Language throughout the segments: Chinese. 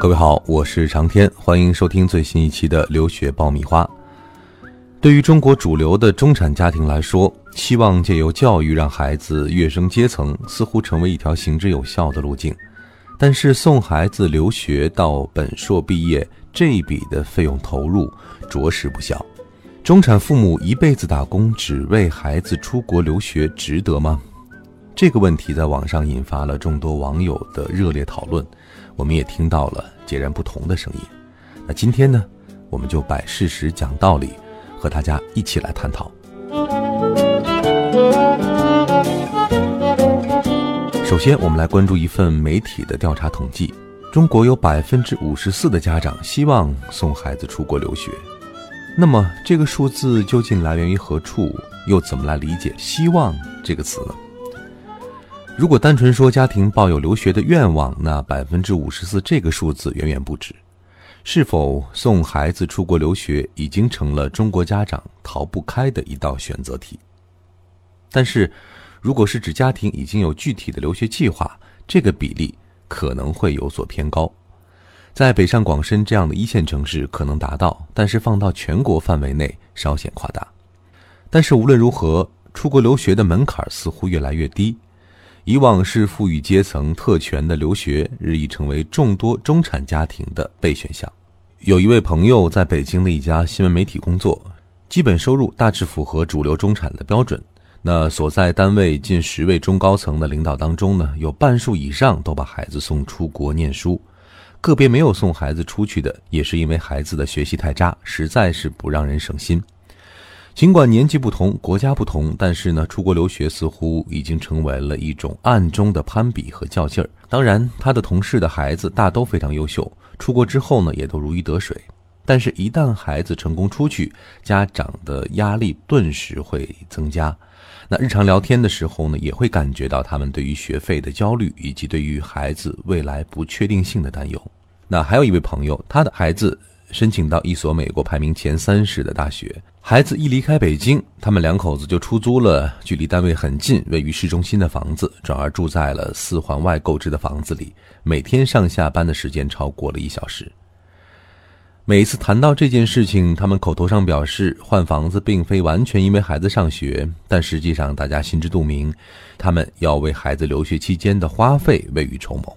各位好，我是长天，欢迎收听最新一期的留学爆米花。对于中国主流的中产家庭来说，希望借由教育让孩子跃升阶层，似乎成为一条行之有效的路径。但是送孩子留学到本硕毕业这一笔的费用投入着实不小。中产父母一辈子打工只为孩子出国留学，值得吗？这个问题在网上引发了众多网友的热烈讨论，我们也听到了截然不同的声音。那今天呢，我们就摆事实讲道理，和大家一起来探讨。首先，我们来关注一份媒体的调查统计：中国有百分之五十四的家长希望送孩子出国留学。那么，这个数字究竟来源于何处？又怎么来理解“希望”这个词呢？如果单纯说家庭抱有留学的愿望，那百分之五十四这个数字远远不止。是否送孩子出国留学，已经成了中国家长逃不开的一道选择题。但是，如果是指家庭已经有具体的留学计划，这个比例可能会有所偏高。在北上广深这样的一线城市可能达到，但是放到全国范围内稍显夸大。但是无论如何，出国留学的门槛似乎越来越低。以往是富裕阶层特权的留学，日益成为众多中产家庭的备选项。有一位朋友在北京的一家新闻媒体工作，基本收入大致符合主流中产的标准。那所在单位近十位中高层的领导当中呢，有半数以上都把孩子送出国念书，个别没有送孩子出去的，也是因为孩子的学习太渣，实在是不让人省心。尽管年纪不同，国家不同，但是呢，出国留学似乎已经成为了一种暗中的攀比和较劲儿。当然，他的同事的孩子大都非常优秀，出国之后呢，也都如鱼得水。但是，一旦孩子成功出去，家长的压力顿时会增加。那日常聊天的时候呢，也会感觉到他们对于学费的焦虑，以及对于孩子未来不确定性的担忧。那还有一位朋友，他的孩子。申请到一所美国排名前三十的大学，孩子一离开北京，他们两口子就出租了距离单位很近、位于市中心的房子，转而住在了四环外购置的房子里。每天上下班的时间超过了一小时。每次谈到这件事情，他们口头上表示换房子并非完全因为孩子上学，但实际上大家心知肚明，他们要为孩子留学期间的花费未雨绸缪。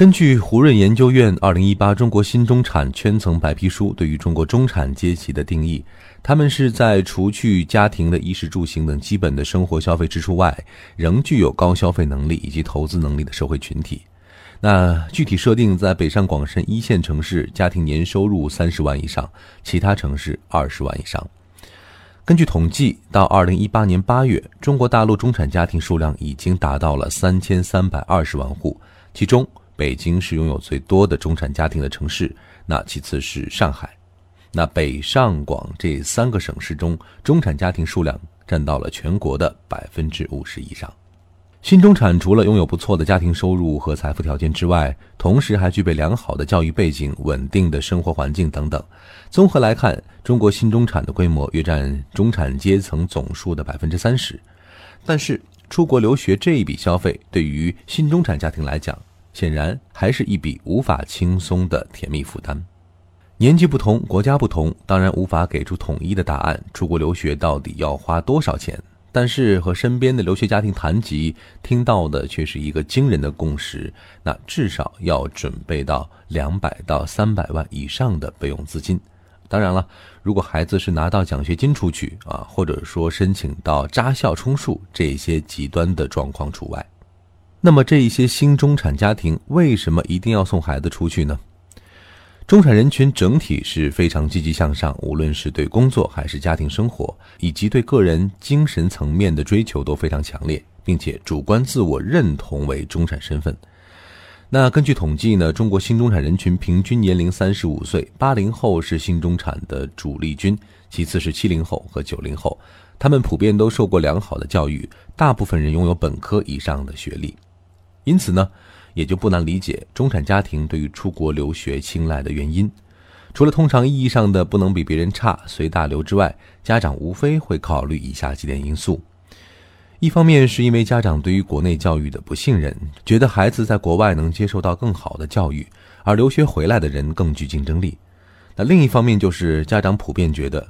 根据胡润研究院二零一八中国新中产圈层白皮书对于中国中产阶级的定义，他们是在除去家庭的衣食住行等基本的生活消费支出外，仍具有高消费能力以及投资能力的社会群体。那具体设定在北上广深一线城市，家庭年收入三十万以上，其他城市二十万以上。根据统计，到二零一八年八月，中国大陆中产家庭数量已经达到了三千三百二十万户，其中。北京是拥有最多的中产家庭的城市，那其次是上海，那北上广这三个省市中，中产家庭数量占到了全国的百分之五十以上。新中产除了拥有不错的家庭收入和财富条件之外，同时还具备良好的教育背景、稳定的生活环境等等。综合来看，中国新中产的规模约占中产阶层总数的百分之三十。但是，出国留学这一笔消费对于新中产家庭来讲，显然还是一笔无法轻松的甜蜜负担。年纪不同，国家不同，当然无法给出统一的答案。出国留学到底要花多少钱？但是和身边的留学家庭谈及，听到的却是一个惊人的共识：那至少要准备到两百到三百万以上的备用资金。当然了，如果孩子是拿到奖学金出去啊，或者说申请到扎校充数，这些极端的状况除外。那么，这一些新中产家庭为什么一定要送孩子出去呢？中产人群整体是非常积极向上，无论是对工作还是家庭生活，以及对个人精神层面的追求都非常强烈，并且主观自我认同为中产身份。那根据统计呢，中国新中产人群平均年龄三十五岁，八零后是新中产的主力军，其次是七零后和九零后，他们普遍都受过良好的教育，大部分人拥有本科以上的学历，因此呢，也就不难理解中产家庭对于出国留学青睐的原因。除了通常意义上的不能比别人差、随大流之外，家长无非会考虑以下几点因素。一方面是因为家长对于国内教育的不信任，觉得孩子在国外能接受到更好的教育，而留学回来的人更具竞争力。那另一方面就是家长普遍觉得，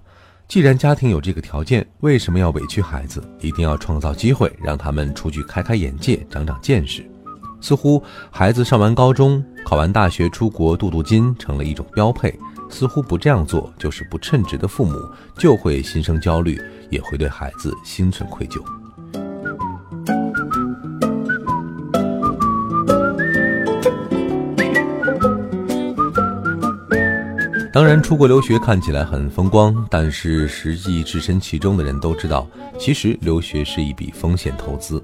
既然家庭有这个条件，为什么要委屈孩子？一定要创造机会，让他们出去开开眼界、长长见识。似乎孩子上完高中、考完大学出国镀镀金成了一种标配，似乎不这样做就是不称职的父母，就会心生焦虑，也会对孩子心存愧疚。当然，出国留学看起来很风光，但是实际置身其中的人都知道，其实留学是一笔风险投资。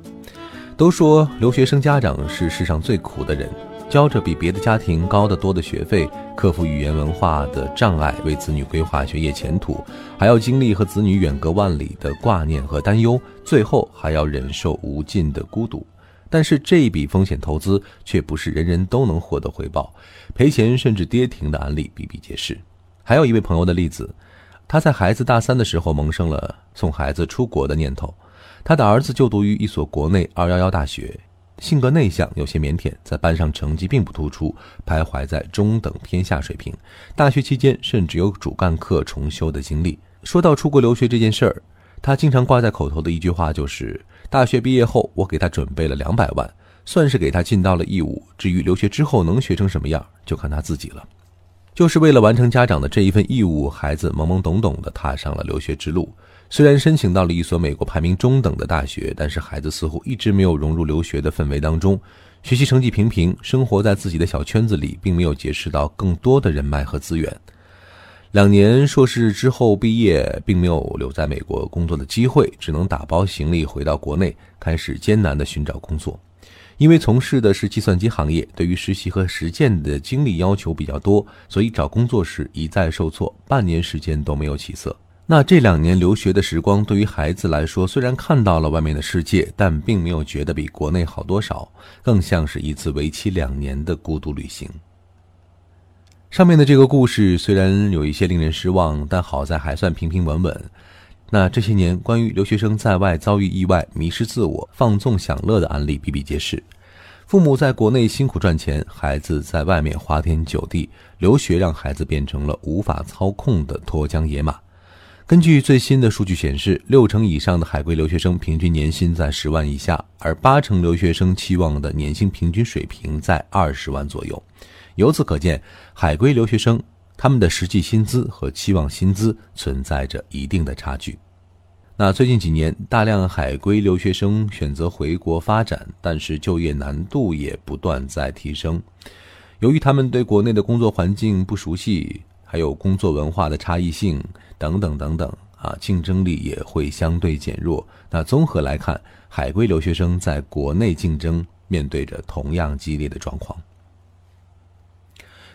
都说留学生家长是世上最苦的人，交着比别的家庭高得多的学费，克服语言文化的障碍，为子女规划学业前途，还要经历和子女远隔万里的挂念和担忧，最后还要忍受无尽的孤独。但是这一笔风险投资却不是人人都能获得回报，赔钱甚至跌停的案例比比皆是。还有一位朋友的例子，他在孩子大三的时候萌生了送孩子出国的念头。他的儿子就读于一所国内二幺幺大学，性格内向，有些腼腆，在班上成绩并不突出，徘徊在中等偏下水平。大学期间甚至有主干课重修的经历。说到出国留学这件事儿，他经常挂在口头的一句话就是。大学毕业后，我给他准备了两百万，算是给他尽到了义务。至于留学之后能学成什么样，就看他自己了。就是为了完成家长的这一份义务，孩子懵懵懂懂地踏上了留学之路。虽然申请到了一所美国排名中等的大学，但是孩子似乎一直没有融入留学的氛围当中，学习成绩平平，生活在自己的小圈子里，并没有结识到更多的人脉和资源。两年硕士之后毕业，并没有留在美国工作的机会，只能打包行李回到国内，开始艰难的寻找工作。因为从事的是计算机行业，对于实习和实践的经历要求比较多，所以找工作时一再受挫，半年时间都没有起色。那这两年留学的时光，对于孩子来说，虽然看到了外面的世界，但并没有觉得比国内好多少，更像是一次为期两年的孤独旅行。上面的这个故事虽然有一些令人失望，但好在还算平平稳稳。那这些年关于留学生在外遭遇意外、迷失自我、放纵享乐的案例比比皆是。父母在国内辛苦赚钱，孩子在外面花天酒地，留学让孩子变成了无法操控的脱缰野马。根据最新的数据显示，六成以上的海归留学生平均年薪在十万以下，而八成留学生期望的年薪平均水平在二十万左右。由此可见，海归留学生他们的实际薪资和期望薪资存在着一定的差距。那最近几年，大量海归留学生选择回国发展，但是就业难度也不断在提升。由于他们对国内的工作环境不熟悉，还有工作文化的差异性等等等等啊，竞争力也会相对减弱。那综合来看，海归留学生在国内竞争面对着同样激烈的状况。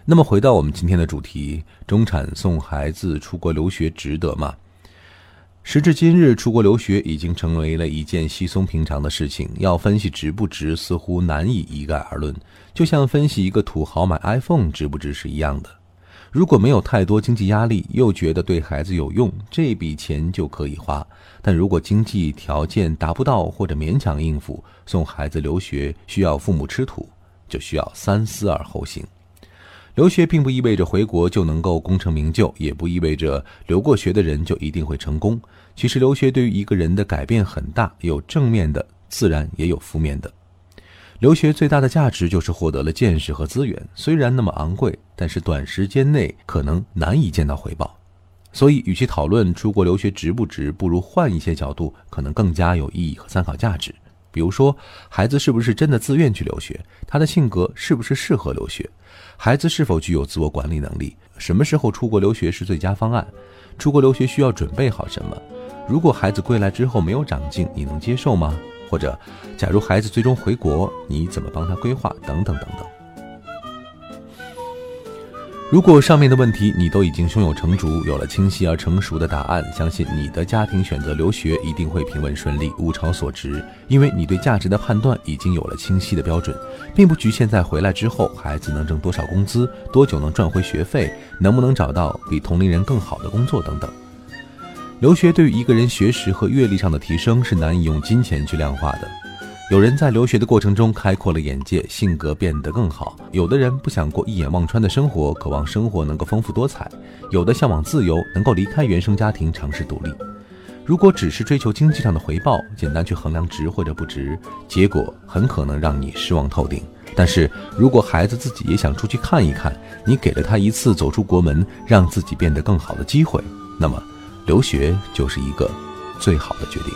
那么回到我们今天的主题，中产送孩子出国留学值得吗？时至今日，出国留学已经成为了一件稀松平常的事情，要分析值不值，似乎难以一概而论。就像分析一个土豪买 iPhone 值不值是一样的。如果没有太多经济压力，又觉得对孩子有用，这笔钱就可以花；但如果经济条件达不到或者勉强应付，送孩子留学需要父母吃土，就需要三思而后行。留学并不意味着回国就能够功成名就，也不意味着留过学的人就一定会成功。其实，留学对于一个人的改变很大，有正面的，自然也有负面的。留学最大的价值就是获得了见识和资源，虽然那么昂贵，但是短时间内可能难以见到回报。所以，与其讨论出国留学值不值，不如换一些角度，可能更加有意义和参考价值。比如说，孩子是不是真的自愿去留学？他的性格是不是适合留学？孩子是否具有自我管理能力？什么时候出国留学是最佳方案？出国留学需要准备好什么？如果孩子归来之后没有长进，你能接受吗？或者，假如孩子最终回国，你怎么帮他规划？等等等等。如果上面的问题你都已经胸有成竹，有了清晰而成熟的答案，相信你的家庭选择留学一定会平稳顺利，物超所值。因为你对价值的判断已经有了清晰的标准，并不局限在回来之后孩子能挣多少工资、多久能赚回学费、能不能找到比同龄人更好的工作等等。留学对于一个人学识和阅历上的提升是难以用金钱去量化的。有人在留学的过程中开阔了眼界，性格变得更好；有的人不想过一眼望穿的生活，渴望生活能够丰富多彩；有的向往自由，能够离开原生家庭尝试独立。如果只是追求经济上的回报，简单去衡量值或者不值，结果很可能让你失望透顶。但是如果孩子自己也想出去看一看，你给了他一次走出国门，让自己变得更好的机会，那么留学就是一个最好的决定。